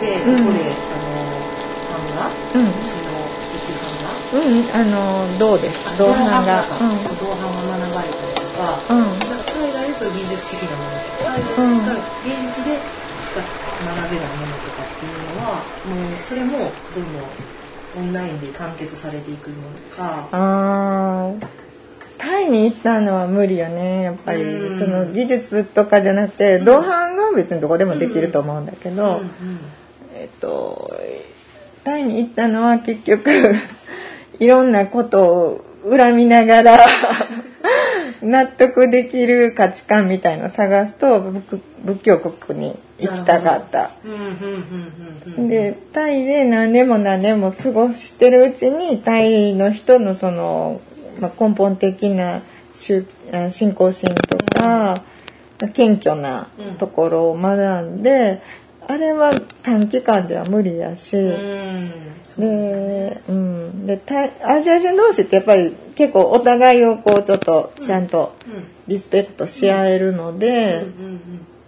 てそこで、あの版画、うん。石の石版画？うんあのどうです。銅版が。銅版が学ばれたりとか、うん。うんなんか海外でそういう技術的なもの海外でしか、現地でしか学べないものとかっていうのはもうそれもどんどんオンラインで完結されていくのか。あー。タイに行ったのは無理よねやっぱり。うん。その技術とかじゃなくて銅版が別にどこでもできると思うんだけど、うんうんえっとタイに行ったのは結局 いろんなことを恨みながら 納得できる価値観みたいのを探すと仏仏教国に行きたかった。でタイで何年も何年も過ごしてるうちにタイの人のその、まあ、根本的な信仰心とか、謙虚なところを学んで、あれは短期間では無理やし、うん。で,、うん、でアジア人同士ってやっぱり結構お互いをこうちょっとちゃんとリスペクトし合えるので。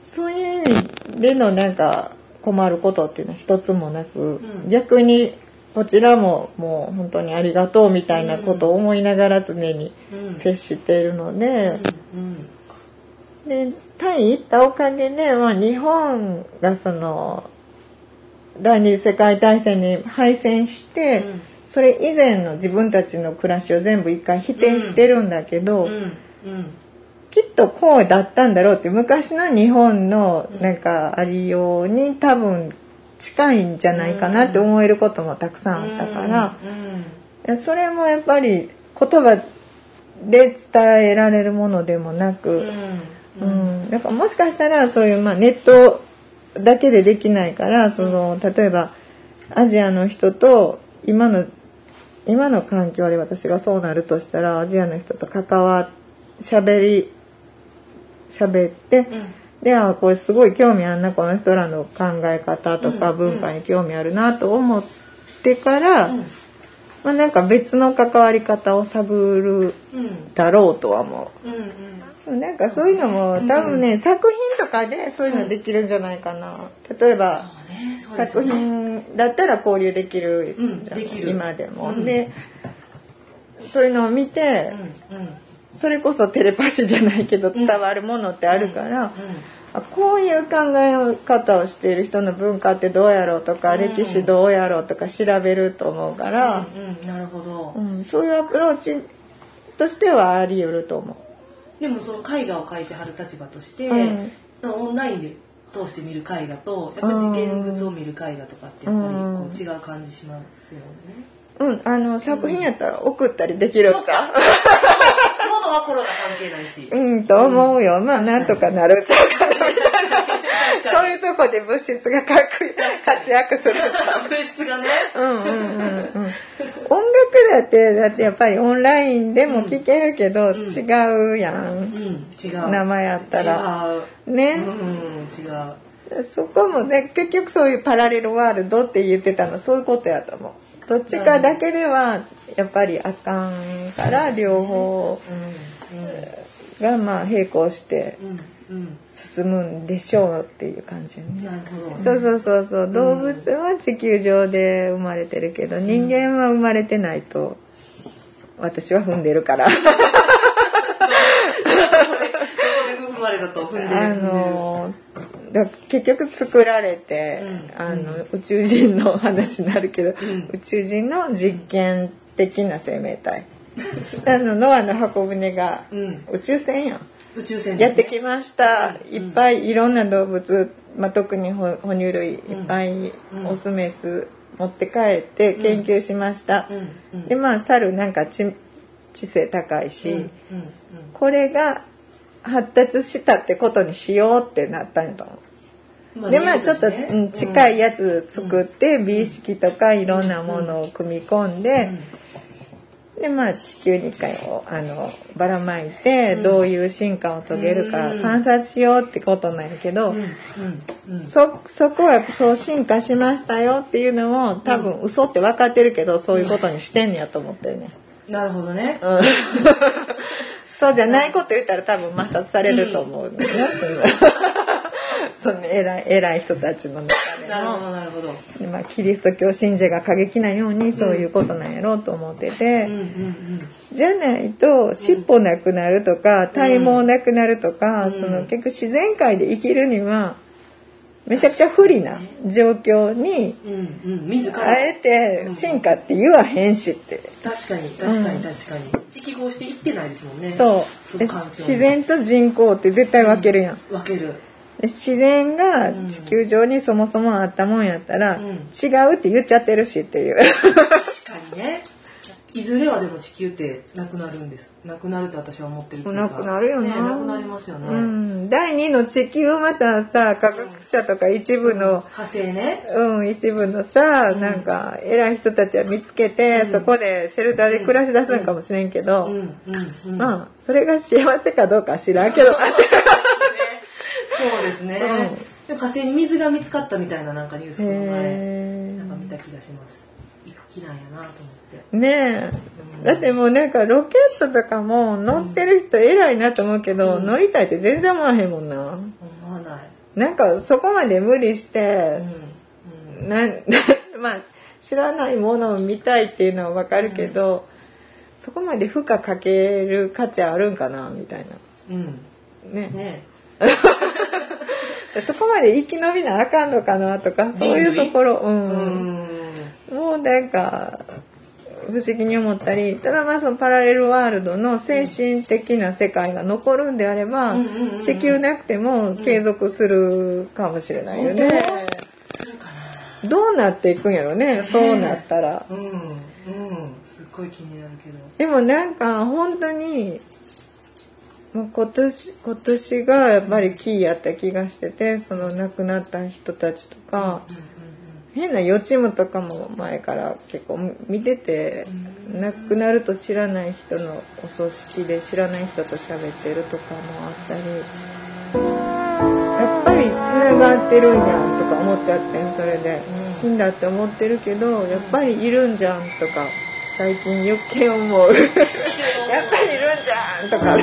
そういう意味でのなんか困ることっていうのは一つもなく、うん。逆にこちらももう本当にありがとうみたいなことを思いながら常にうん。接しているので、うんでタイ行ったおかげで、まあ、日本がその第二次世界大戦に敗戦して、うん。それ以前の自分たちの暮らしを全部一回否定してるんだけど、うん。うん。きっとこうだったんだろうって昔の日本のなんかありように多分近いんじゃないかなって思えることもたくさんあったから、それもやっぱり言葉で伝えられるものでもなく、うん。だからもしかしたらそういう、まあ、ネットだけでできないからその例えばアジアの人と今の今の環境で私がそうなるとしたらアジアの人と関わ喋り喋って、であこれすごい興味あんなこの人らの考え方とかうん。文化に興味あるなと思ってから、うん。まあ、なんか別の関わり方を探るうん。だろうとは思う。んうん。う。なんかそういうのも多分ね、作品とかでそういうのできるんじゃないかな。例えば、作品だったら交流できる今でも。うん。でそういうのを見て、それこそテレパシーじゃないけど伝わるものってあるから、あこういう考え方をしている人の文化ってどうやろうとか、うん。歴史どうやろうとか調べると思うから、うんうんなるほど。うんそういうアプローチとしてはあり得ると思でもその絵画を描いてはる立場として、うんオンラインで通して見る絵画とやっぱり現物を見る絵画とかってやっぱりこう違う感じしますよね。う。うん、あの作品やったら送ったりできるんちゃう？はコロナ関係ないし。うん、と思うよ。まあ、なんとかなるんちゃうかそういうとこで物質が活躍する。物質がね。うんうんうんうん。音楽だって、だってやっぱりオンラインでも聴けるけど、ん違うや。うんん、違う。名前あったら。ね。うん、違う。そこもね、結局そういうパラレルワールドって言ってたの、そういうことやと思う。どっちかだけでは、やっぱりあかんから、両方うがまあ並行してん、うん、うん。進むんでしょうっていう感じよね。そうそうそうそう。動物は地球上で生まれてるけど人間は生まれてないと私は踏んでるから。どこで生まれたと踏んでる？あのだ結局作られて、うん。あの宇宙人の話になるけど、ん。宇宙人の実験的な生命体。あのノアの箱舟がうん。宇宙船やん宇宙船ね。やってきました、うん。いっぱいいろんな動物、まあ、特にほ哺乳類いっぱいうん。オスメス持って帰って研究しました、でまあ猿なんか知知性高いし、これが発達したってことにしようってなったんやと思う。うん。でまあちょっと、うん、近いややつ作って、美意識とかいろんなものを組み込んで、でまあ地球に一回をあのばらまいて、どういう進化を遂げるかうん。観察しようってことなんやけど、そそこはそう進化しましたよっていうのも多分嘘って分かってるけどそういうことにしてんねやと思ってるね。なるほどね。うん。そうじゃないこと言ったら多分抹殺されると思うね。その偉い偉い人たちの中でも。どなるほど。でまあ、キリスト教信者が過激なようにそういうことなんやろうと思ってて、うんうんうんじゃないと尻尾なくなるとか体毛なくなるとか、うん。その結構自然界で生きるにはめちゃくちゃ不利な状況にあえて進化って言わへんしって。確かに確かに確かに、適合していってないですもんね。そう。自然と人工って絶対分けるやん、分ける。で自然が地球上にそもそもあったもんやったら、うん。違うって言っちゃってるしっていう。確かにね。いずれはでも地球ってなくなるんです。なくなると私は思ってるっていうか。なくなるよな。ねなくなりますよね、うん、第2の地球をまたさ科学者とか一部の、火星ね。うん、一部のさ、なんか偉い人たちは見つけて、そこでシェルターで暮らし出すんかもしれんけど、うん。うん。うん。まあそれが幸せかどうかは知らんけどなってそうですね、でも火星に水が見つかったみたいななんかニュースこの前なんか見た気がします。行く気なんやなと思って。ねえ。だってもうなんかロケットとかも乗ってる人偉いなと思うけど、乗りたいって全然思わへんもんな。思わない。なんかそこまで無理してう、ん。なん まあ知らないものを見たいっていうのはわかるけど、そこまで負荷かける価値あるんかなみたいな。うん。ね。ね そこまで生き延びなあかんのかなとかそういうところ。う、うん。んもうなんか不思議に思ったりただまあそのパラレルワールドの精神的な世界が残るんであれば、うんうんうんうん。地球なくても継続するかもしれないよね。するかな。どうなっていくんやろねそうなったら。うん。うん。すっごい気になるけど。でもなんか本当にもう今年今年がやっぱりキーやった気がしててその亡くなった人たちとか、変な予知夢とかも前から結構見てて、亡くなると知らない人のお葬式で知らない人と喋ってるとかもあったりやっぱり繋がってるんやんとか思っちゃってんそれで、死んだって思ってるけどやっぱりいるんじゃんとか最近余計思う。やっぱりルンちゃんとか